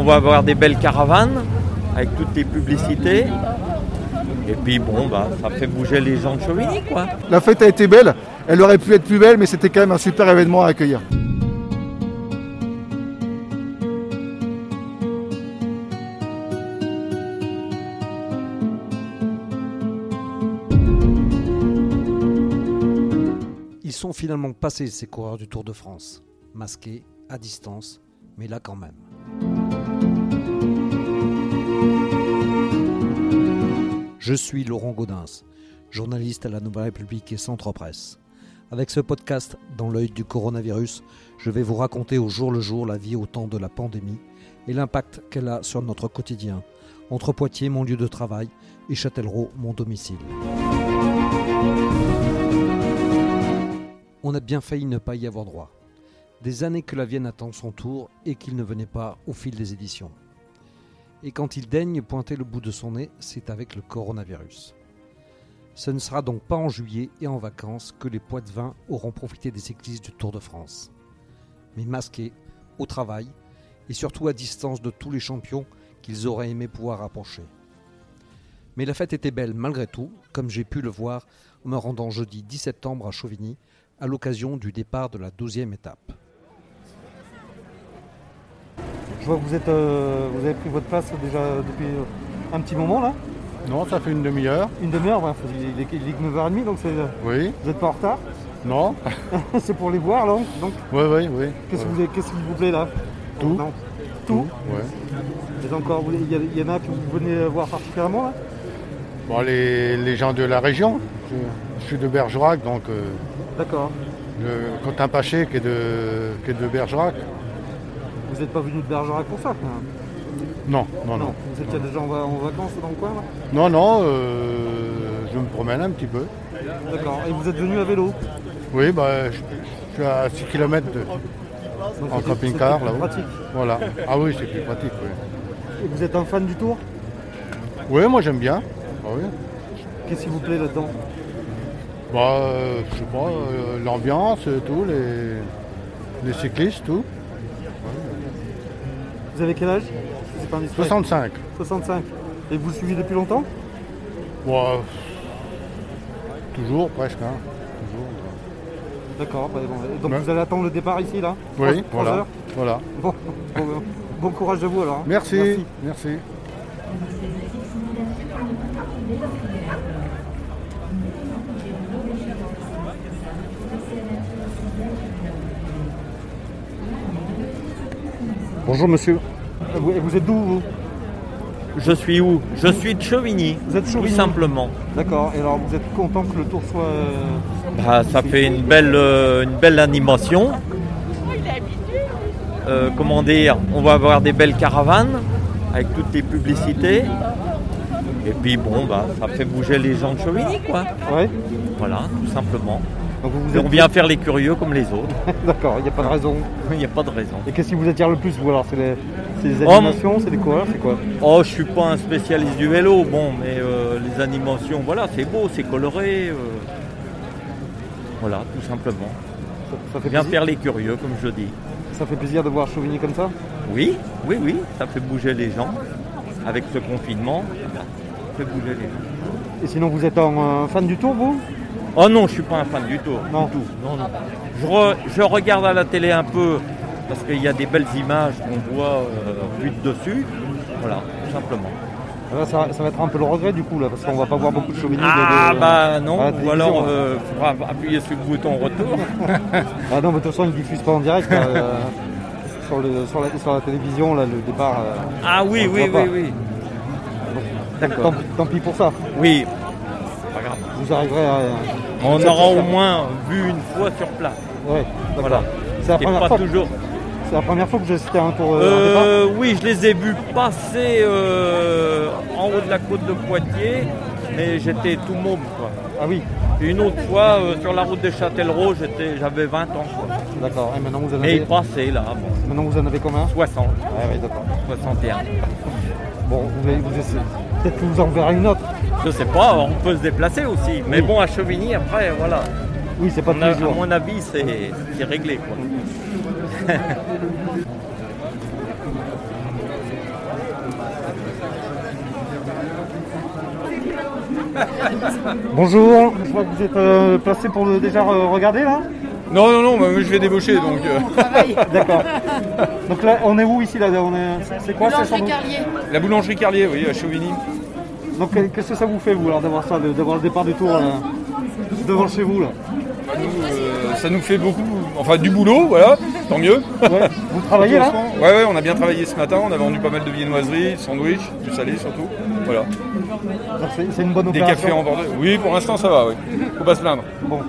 on va avoir des belles caravanes avec toutes les publicités. Et puis bon, bah, ça fait bouger les gens de Chauvigny, quoi. La fête a été belle, elle aurait pu être plus belle, mais c'était quand même un super événement à accueillir. Ils sont finalement passés, ces coureurs du Tour de France. Masqués, à distance, mais là quand même. Je suis Laurent Gaudens, journaliste à la Nouvelle République et Centre Presse. Avec ce podcast, dans l'œil du coronavirus, je vais vous raconter au jour le jour la vie au temps de la pandémie et l'impact qu'elle a sur notre quotidien, entre Poitiers, mon lieu de travail, et Châtellerault, mon domicile. On a bien failli ne pas y avoir droit. Des années que la Vienne attend son tour et qu'il ne venait pas au fil des éditions. Et quand il daigne pointer le bout de son nez, c'est avec le coronavirus. Ce ne sera donc pas en juillet et en vacances que les Poitevins auront profité des cyclistes du Tour de France. Mais masqués, au travail et surtout à distance de tous les champions qu'ils auraient aimé pouvoir approcher. Mais la fête était belle malgré tout, comme j'ai pu le voir en me rendant jeudi 10 septembre à Chauvigny à l'occasion du départ de la 12e étape. Je vois que vous, êtes, euh, vous avez pris votre place déjà depuis euh, un petit moment là. Non, ça fait une demi-heure. Une demi-heure, ouais, il est il est que 9h30 donc c'est- Oui. vous n'êtes pas en retard. Non. c'est pour les voir là. Donc Oui, oui, oui. qu'est-ce que vous avez- qu'est-ce qui vous plaît là? Tout. Non. Tout Ouais. Et encore, il y, en a que vous venez voir particulièrement là? Bon, les, les gens de la région. Je, je suis de Bergerac, donc euh, D'accord. Quentin Paché qui est de, qui est de Bergerac. Vous n'êtes pas venu de Bergerac pour ça Non, non, non. Vous étiez déjà en, va- en vacances dans le coin là? Non, non, euh, je me promène un petit peu. D'accord. Et vous êtes venu à vélo? Oui, bah, je, je suis à 6 km de, Donc en camping-car là-haut. pratique. Voilà. Ah oui, c'est plus pratique, oui. Et vous êtes un fan du tour? Oui, moi j'aime bien. Ah oui. Qu'est-ce qui vous plaît là-dedans? Bah, euh, je sais pas, euh, l'ambiance, tout, les, les cyclistes, tout. Vous avez quel âge C'est pas indiscret. 65. 65. Et vous le suivez depuis longtemps Bon, euh, toujours, presque. Hein. Toujours. D'accord. bah, bon. Donc Ouais. vous allez attendre le départ ici là Oui, voilà. voilà. Bon, bon, bon courage à vous alors. hein. Merci. Merci. Bonjour monsieur. Vous, et vous êtes d'où vous Je suis où Je suis de Chauvigny, Vous êtes tout Chauvigny simplement. D'accord. Et alors vous êtes content que le tour soit. euh, Bah, ça fait une belle, euh, une belle animation. Euh, comment dire On va avoir des belles caravanes avec toutes les publicités. Et puis bon, bah, ça fait bouger les gens de Chauvigny, quoi. Ouais. Voilà, tout simplement. Donc vous, vous Et êtes on vient faire les curieux comme les autres. D'accord. Il n'y a pas de raison. Il n'y a pas de raison. Et qu'est-ce qui vous attire le plus vous alors C'est les, Oh, animations, c'est les coureurs, c'est quoi? Oh, je suis pas un spécialiste du vélo, bon, mais euh, les animations, voilà, c'est beau, c'est coloré. euh, Voilà, tout simplement. ça, ça fait Bien plaisir. faire les curieux, comme je dis. Ça fait plaisir de voir Chauvigny comme ça? Oui, oui, oui, ça fait bouger les gens. Avec ce confinement, ça fait bouger les gens. Et sinon vous êtes un, euh, fan du tour vous? Oh non, je suis pas un fan du tout. Non. Du tout. Non, non. Je, re- je regarde à la télé un peu parce qu'il y a des belles images qu'on voit euh, de dessus. Voilà, tout simplement. Là, ça, ça va être un peu le regret du coup là, parce qu'on va pas voir beaucoup de Chauvigny. de- Ah de- bah non, ou alors hein. euh, faudra appuyer sur le bouton retour. Ah non, mais de toute façon, ils ne diffusent pas en direct. là, euh, sur, le, sur, la, sur la télévision, là, le départ. euh, Ah oui, oui, oui, pas. oui. tant, D'accord. tant pis pour ça. Oui, pas grave. Vous arriverez à. On aura au moins vu une fois sur place. Ouais. Voilà. C'est la, première pas fois- toujours. c'est la première fois que à un tour. euh, un. Euh, oui, je les ai vus passer euh, en haut de la côte de Poitiers, mais j'étais tout môme. Quoi. Ah oui, Et une autre fois, euh, sur la route de Châtellerault, j'étais, j'avais 20 ans. d'accord. Et maintenant vous en Et avez, il passait là, bon, maintenant vous en avez combien? 60, Ah oui, d'accord. 61. Bon, vous essayez. Peut-être que vous en verrez une autre je sais pas, on peut se déplacer aussi. Mais bon, à Chauvigny, après, voilà. Oui, c'est pas on a, À mon avis, c'est réglé. Quoi. Bonjour, je crois que vous êtes euh, placé pour le, déjà regarder là? Non, non, non, je vais débaucher donc. Euh. D'accord. Donc là, on est où ici là? C'est quoi La boulangerie Carlier La boulangerie Carlier, oui, à Chauvigny. Donc euh, qu'est-ce que ça vous fait vous alors d'avoir ça, d'avoir le départ du tour là, devant chez vous là? Bah, nous, euh, ça nous fait beaucoup, enfin du boulot, voilà, tant mieux. Ouais. Vous travaillez là? Ouais, ouais, on a bien travaillé ce matin, on a vendu pas mal de viennoiseries, sandwichs, du salé surtout. Voilà. C'est une bonne Des opération. cafés en bordel. Oui, pour l'instant ça va, oui. Faut pas se plaindre. Bon.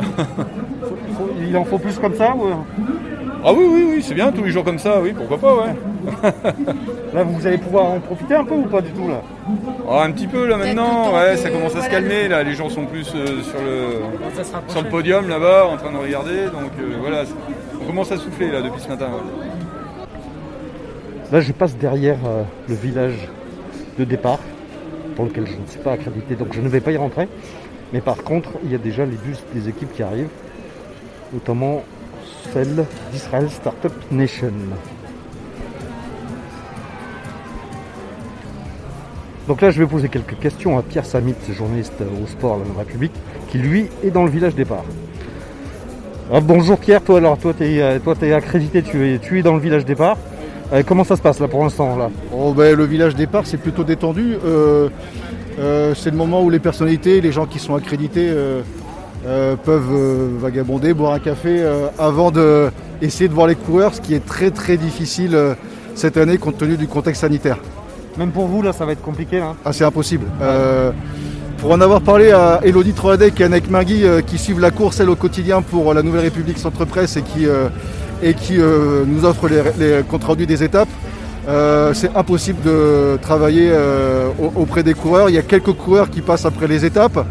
Il en faut plus comme ça ou... Ah oui, oui, oui, c'est bien, tous les jours comme ça, oui, pourquoi pas, ouais. Là vous allez pouvoir en profiter un peu ou pas du tout là? Ah, un petit peu là maintenant, ouais, ça commence à se calmer là, les gens sont plus euh, sur, le, sur le podium là-bas en train de regarder, donc euh, voilà, on commence à souffler là depuis ce matin. ouais. Là, je passe derrière euh, le village de départ, pour lequel je ne suis pas accrédité, donc je ne vais pas y rentrer. Mais par contre, il y a déjà les bus des équipes qui arrivent, notamment celle d'Israël Startup Nation. Donc là, je vais poser quelques questions à Pierre Samit, journaliste au sport de la République, qui lui est dans le village départ. Ah, bonjour Pierre, toi alors, toi tu es, accrédité, tu es, tu es dans le village départ. Euh, comment ça se passe là pour l'instant là? Oh, ben, le village départ, c'est plutôt détendu. Euh, euh, c'est le moment où les personnalités, les gens qui sont accrédités euh, peuvent euh, vagabonder, boire un café euh, avant de essayer de voir les coureurs, ce qui est très très difficile cette année compte tenu du contexte sanitaire. Même pour vous là, ça va être compliqué là. Ah, c'est impossible. Pour en avoir parlé à Elodie Troadec et Annette Mingui euh, qui suivent la course elle au quotidien pour la Nouvelle République Centre Presse et qui, et qui nous offrent les, les comptes rendus des étapes, euh, c'est impossible de travailler euh, au- auprès des coureurs. Il y a quelques coureurs qui passent après les étapes.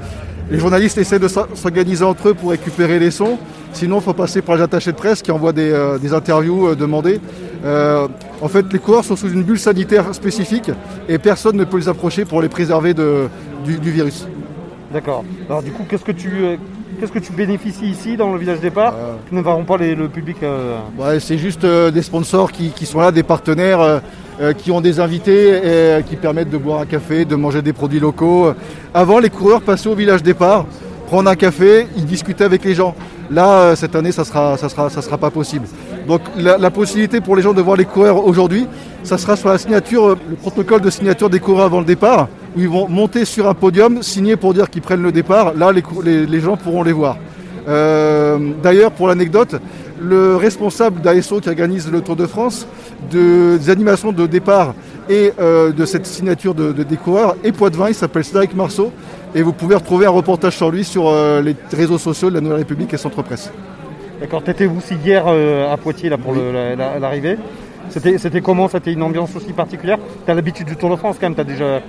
Les journalistes essaient de s'or- s'organiser entre eux pour récupérer les sons. Sinon, il faut passer par les attachés de presse qui envoient des, euh, des interviews euh, demandées. Euh, en fait, les coureurs sont sous une bulle sanitaire spécifique et personne ne peut les approcher pour les préserver de- du, du virus. D'accord. Alors du coup, qu'est-ce que tu qu'est-ce que tu bénéficies ici dans le village départ qui ne verront pas les- le public Ouais, c'est juste des sponsors qui, qui sont là, des partenaires euh, euh, qui ont des invités euh, qui permettent de boire un café, de manger des produits locaux. Avant, les coureurs passaient au village départ, prendre un café, ils discutaient avec les gens. Là, euh, cette année, ça sera, ça sera, ça sera pas possible. Donc, la, possibilité pour les gens de voir les coureurs aujourd'hui, ça sera sur la signature, euh, le protocole de signature des coureurs avant le départ, où ils vont monter sur un podium, signer pour dire qu'ils prennent le départ. Là, les, les- gens pourront les voir. Euh, D'ailleurs, pour l'anecdote, le responsable d'ASO qui organise le Tour de France, de- des animations de départ et euh, de cette signature de, de- des coureurs est Poitvin, il s'appelle Cédric Marceau, et vous pouvez retrouver un reportage sur lui sur euh, les réseaux sociaux de la Nouvelle République et Centre Presse. D'accord. T'étais aussi hier euh, à Poitiers là pour le- la- la- l'arrivée? C'était comment? C'était une ambiance aussi particulière? T'as l'habitude du Tour de France quand même. T'as déjà.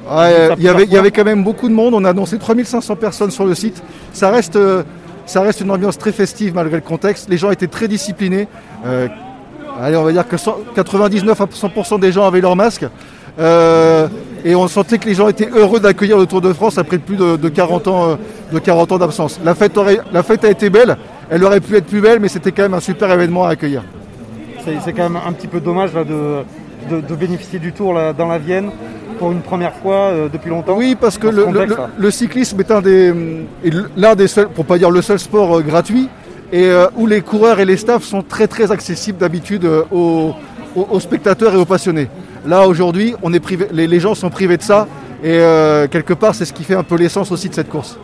Il y, y avait quand même beaucoup de monde. On a annoncé 3500 personnes sur le site. Ça reste, ça reste une ambiance très festive malgré le contexte. Les gens étaient très disciplinés. Euh, allez, on va dire que 100 99 à 100% des gens avaient leur masque. Euh, et on sentait que les gens étaient heureux d'accueillir le Tour de France après plus de, de 40 ans, euh, de 40 ans d'absence. La fête, la fête a été belle. Elle aurait pu être plus belle, mais c'était quand même un super événement à accueillir. C'est quand même un petit peu dommage de, de, bénéficier du Tour dans la Vienne pour une première fois euh, depuis longtemps. Oui, parce que ce le, contexte, le- là. le cyclisme est un des, l'un des seuls, pour pas dire le seul sport euh, gratuit, et euh, où les coureurs et les staffs sont très très accessibles d'habitude aux, aux- aux spectateurs et aux passionnés. Là aujourd'hui, on est privé, les, les gens sont privés de ça, et quelque part c'est ce qui fait un peu l'essence aussi de cette course.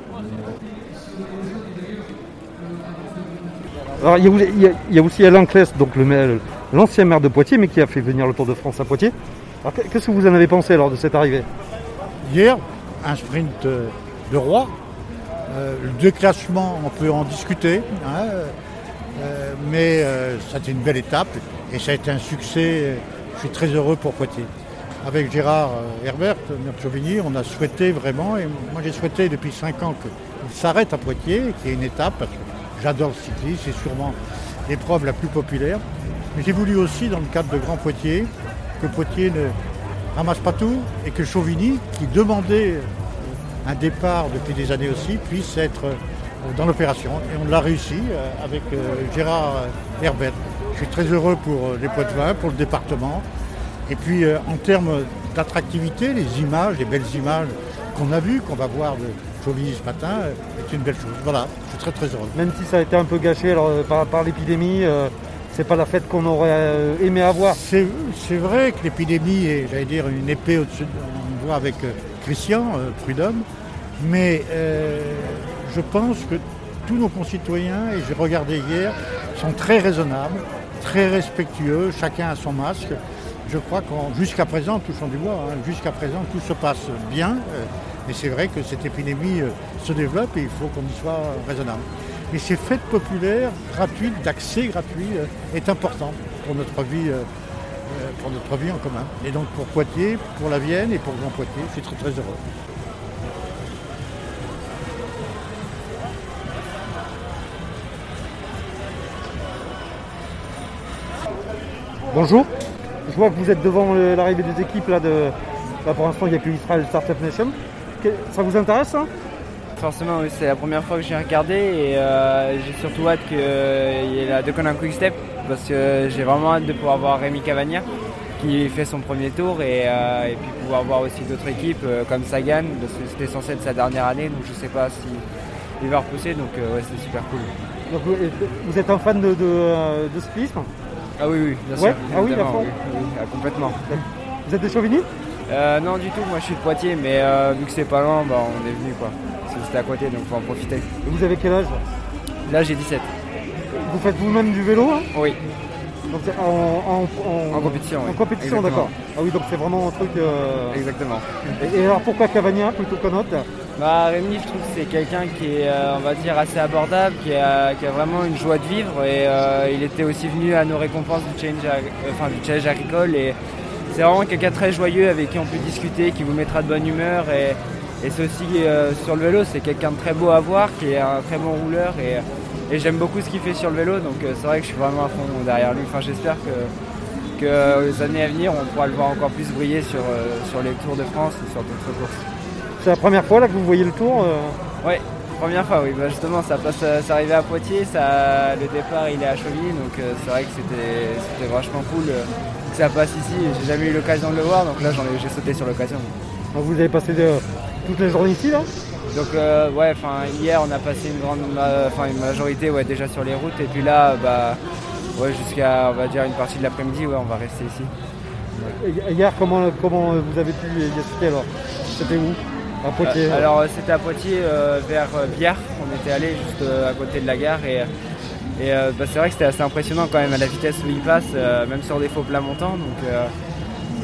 Alors, il y, a, il y a- il y a aussi Alain Claes, donc l'ancien maire de Poitiers, mais qui a fait venir le Tour de France à Poitiers. Qu'est-ce que vous en avez pensé lors de cette arrivée Hier, un sprint euh, de roi. Euh, le déclassement, on peut en discuter, hein, euh, mais euh, c'était une belle étape et ça a été un succès. Je suis très heureux pour Poitiers. Avec Gérard Herbert, de Chauvigny, on a souhaité vraiment, et moi j'ai souhaité depuis 5 ans qu'il s'arrête à Poitiers, qu'il y ait une étape, parce que j'adore le cyclisme, c'est sûrement l'épreuve la plus populaire. Mais j'ai voulu aussi, dans le cadre de Grand Poitiers, que Poitiers ne ramasse pas tout et que Chauvigny, qui demandait un départ depuis des années aussi, puisse être euh, dans l'opération. Et on l'a réussi euh, avec euh, Gérard Herbert. Je suis très heureux pour les Poitevins, pour le département. Et puis en termes d'attractivité, les images, les belles images qu'on a vues, qu'on va voir de Chauvigny ce matin est une belle chose. Voilà, je suis très très heureux. Même si ça a été un peu gâché par, l'épidémie, c'est pas la fête qu'on aurait euh, aimé avoir. C'est vrai que l'épidémie est, j'allais dire, une épée au-dessus, de- on voit avec euh, Christian euh, Prudhomme, mais je pense que tous nos concitoyens, et j'ai regardé hier, sont très raisonnables, très respectueux, chacun a son masque. Je crois qu'en jusqu'à présent, touchons du bois, hein, jusqu'à présent tout se passe bien, mais c'est vrai que cette épidémie se développe et il faut qu'on y soit raisonnable. Et ces fêtes populaires gratuites, d'accès gratuit, euh, est important pour notre vie. euh, euh, pour notre vie en commun. Et donc pour Poitiers, pour la Vienne et pour Grand Poitiers, je suis très très heureux. Bonjour. Je vois que vous êtes devant l'arrivée des équipes là de. Là, pour l'instant, il n'y a que Israel Startup Nation. Ça vous intéresse ça Forcément, oui, c'est la première fois que j'ai regardé et euh, j'ai surtout hâte qu'il y ait la Decon Quick Step parce que j'ai vraiment hâte de pouvoir voir Rémi Cavagna qui fait son premier tour et, euh, et puis pouvoir voir aussi d'autres équipes euh, comme Sagan parce que c'était censé être sa dernière année donc je sais pas si il va repousser donc euh, ouais, c'est super cool. Donc, vous, êtes un fan de, de, euh, de cyclisme? Ah oui, oui, bien Ouais, sûr. ah oui, ah, complètement. Vous êtes des chauvinistes Euh, non, du tout, moi je suis de Poitiers mais euh, vu que c'est pas loin, bah, on est venu quoi. C'était à côté donc faut en profiter. Vous avez quel âge Là j'ai 17. Vous faites vous-même du vélo hein Oui, Donc, en, en, en compétition. En oui. compétition, d'accord. Ah oui, donc c'est vraiment un truc. euh, Exactement. Et, et alors pourquoi Cavagna plutôt qu'un autre Bah, Rémi, je trouve que c'est quelqu'un qui est, euh, on va dire, assez abordable, qui a, qui a vraiment une joie de vivre. Et euh, il était aussi venu à nos récompenses du challenge, enfin, du challenge agricole. Et c'est vraiment quelqu'un très joyeux avec qui on peut discuter, qui vous mettra de bonne humeur. Et, et c'est aussi euh, sur le vélo, c'est quelqu'un de très beau à voir, qui est un très bon rouleur. Et, et j'aime beaucoup ce qu'il fait sur le vélo. Donc euh, c'est vrai que je suis vraiment à fond derrière lui. Enfin, j'espère que, que les années à venir, on pourra le voir encore plus briller sur, euh, sur les Tours de France et sur d'autres courses. C'est la première fois là que vous voyez le tour Ouais, première fois, oui. Bah, justement, ça passe, c'est arrivé à Poitiers, ça, le départ il est à Chauvigny, donc euh, c'est vrai que c'était, c'était vachement cool euh, que ça passe ici. J'ai jamais eu l'occasion de le voir, donc là j'en ai, j'ai sauté sur l'occasion. Vous avez passé de- toute la journée ici là Donc euh, ouais, enfin hier on a passé une grande, enfin une majorité ouais déjà sur les routes, et puis là bah ouais jusqu'à on va dire une partie de l'après-midi, ouais on va rester ici. Hier, comment, comment vous avez pu y assister alors? C'était où? À Poitiers Euh, alors euh, c'était à Poitiers euh, vers Biard, on était allé juste à côté de la gare. Et, et bah, c'est vrai que c'était assez impressionnant quand même à la vitesse où il passe, même sur des faux plats montants. Donc,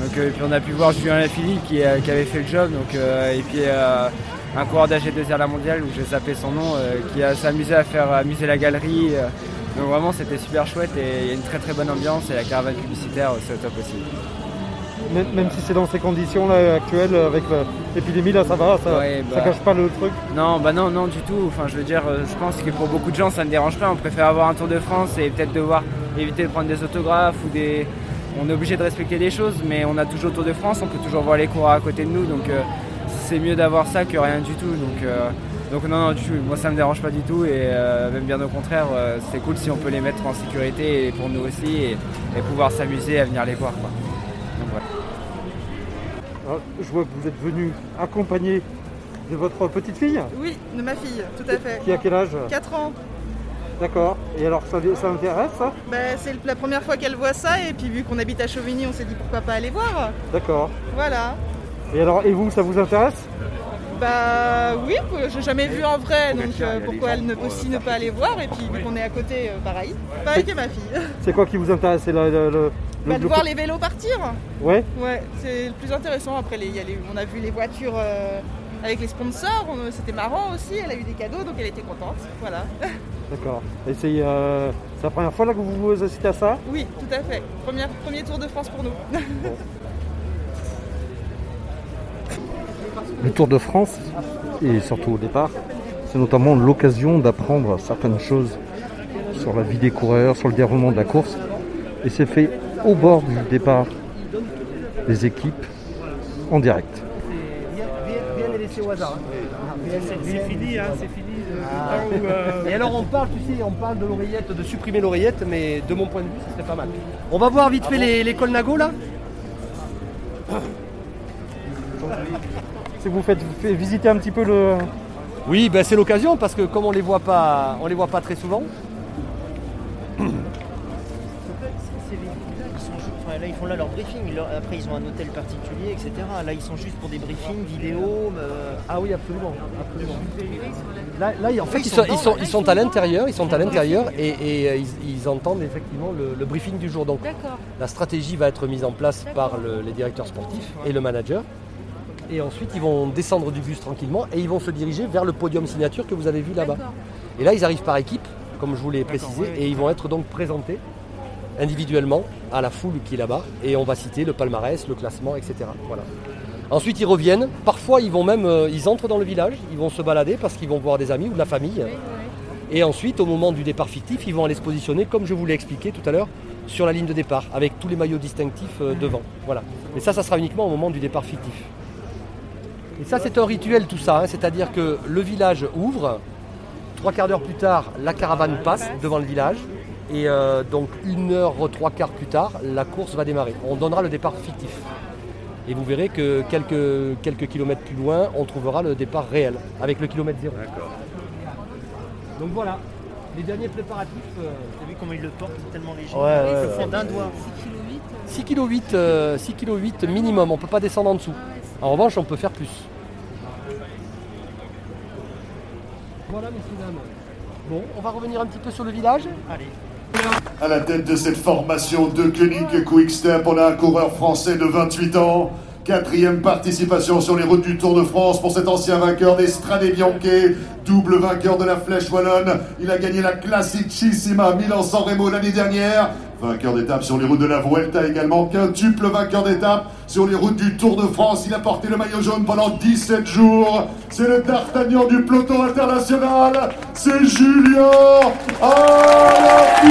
donc, euh, et puis on a pu voir Julien Lafilippe qui, euh, qui avait fait le job, donc, euh, et puis un coureur d'AG2R La Mondiale où j'ai zappé son nom, qui a s'amusé à faire amuser la galerie. donc vraiment c'était super chouette et il y a une très très bonne ambiance et la caravane publicitaire c'est au top aussi. même, même si c'est dans ces conditions là actuelles avec l'épidémie là ça va, ça, Ouais, ça bah. cache pas le truc. Non, bah non, non du tout. Enfin, je veux dire, je pense que pour beaucoup de gens, ça ne dérange pas. On préfère avoir un Tour de France et peut-être devoir éviter de prendre des autographes ou des. On est obligé de respecter des choses, mais on a toujours le Tour de France. On peut toujours voir les coureurs à côté de nous, donc euh, c'est mieux d'avoir ça que rien du tout. Donc, euh, donc non, non, du tout. Moi, ça me dérange pas du tout et euh, même bien au contraire, euh, c'est cool si on peut les mettre en sécurité et pour nous aussi et, et pouvoir s'amuser à venir les voir. Quoi. Donc. Alors, je vois que vous êtes venu accompagné de votre petite fille Oui, de ma fille, tout à fait. qui a quel âge? 4 ans. D'accord. Et alors ça, ça m'intéresse ça Ben, c'est la première fois qu'elle voit ça et puis vu qu'on habite à Chauvigny, on s'est dit pourquoi pas aller voir. D'accord. Voilà. Et alors et vous ça vous intéresse? Bah oui, j'ai jamais vu en vrai, donc euh, pourquoi elle ne aussi ne pas aller voir et puis vu qu'on est à côté, euh, pareil. Pareil que ma fille. C'est quoi qui vous intéresse? C'est le, le- le- Bah, le- de le- voir les vélos partir. Ouais. Ouais, c'est le plus intéressant. Après, les- il y a les- on a vu les voitures euh, avec les sponsors, on- c'était marrant aussi. Elle a eu des cadeaux, donc elle était contente. Voilà. D'accord. Et c'est euh, c'est la première fois là que vous vous assistez à ça? Oui, tout à fait. Première- premier Tour de France pour nous. Le Tour de France, et surtout au départ, c'est notamment l'occasion d'apprendre certaines choses sur la vie des coureurs, sur le déroulement de la course. Et c'est fait au bord du départ des équipes en direct. C'est fini, hein, c'est fini. Où, euh, Et alors on parle, tu sais, on parle de l'oreillette, de supprimer l'oreillette, mais de mon point de vue, ce serait pas mal. On va voir vite fait les- l'école Nago là. Si vous faites, vous faites visiter un petit peu le, Oui, ben c'est l'occasion parce que comme on les voit pas, on les voit pas très souvent. Là, ils font là leur briefing. Après, ils ont un hôtel particulier, etc. Là, ils sont juste pour des briefings vidéo. euh, Ah oui, absolument. absolument. Là, là, en fait, Oui, ils sont, sont ils sont, dedans, ils sont à l'intérieur, ils sont à l'intérieur et, et, euh, ils, ils entendent effectivement le, le briefing du jour. Donc, la stratégie va être mise en place par le- les directeurs sportifs et le manager. Et ensuite, ils vont descendre du bus tranquillement et ils vont se diriger vers le podium signature que vous avez vu là-bas. Et là, ils arrivent par équipe, comme je vous l'ai précisé, et ils vont être donc présentés individuellement à la foule qui est là-bas. Et on va citer le palmarès, le classement, etc. Voilà. Ensuite, ils reviennent. Parfois, ils vont même, euh, ils entrent dans le village, ils vont se balader parce qu'ils vont voir des amis ou de la famille. Et ensuite, au moment du départ fictif, ils vont aller se positionner, comme je vous l'ai expliqué tout à l'heure, sur la ligne de départ, avec tous les maillots distinctifs euh, devant. Voilà. Et ça, ça sera uniquement au moment du départ fictif. Et ça, c'est un rituel tout ça, hein. c'est-à-dire que le village ouvre, trois quarts d'heure plus tard, la caravane passe devant le village, et euh, donc une heure, trois quarts plus tard, la course va démarrer. On donnera le départ fictif. Et vous verrez que quelques, quelques kilomètres plus loin, on trouvera le départ réel, avec le kilomètre zéro. Donc voilà, les derniers préparatifs. euh, T'as vu comment ils le portent C'est tellement léger. Ouais, ouais, ils le font d'un doigt. 6 kg 8, 6 kg 8 minimum, on ne peut pas descendre en dessous. En revanche, on peut faire plus. Voilà, messieurs, dames. Bon, on va revenir un petit peu sur le village. Allez. À la tête de cette formation de Koenig Quick Step, on a un coureur français de 28 ans. Quatrième participation sur les routes du Tour de France pour cet ancien vainqueur des Strade Bianche, double vainqueur de la Flèche Wallonne. Il a gagné la Classicissima Milan-San Remo l'année dernière. Vainqueur d'étape sur les routes de la Vuelta également, quintuple vainqueur d'étape sur les routes du Tour de France. Il a porté le maillot jaune pendant 17 jours. C'est le D'Artagnan du peloton international. C'est Julien Alaphilippe.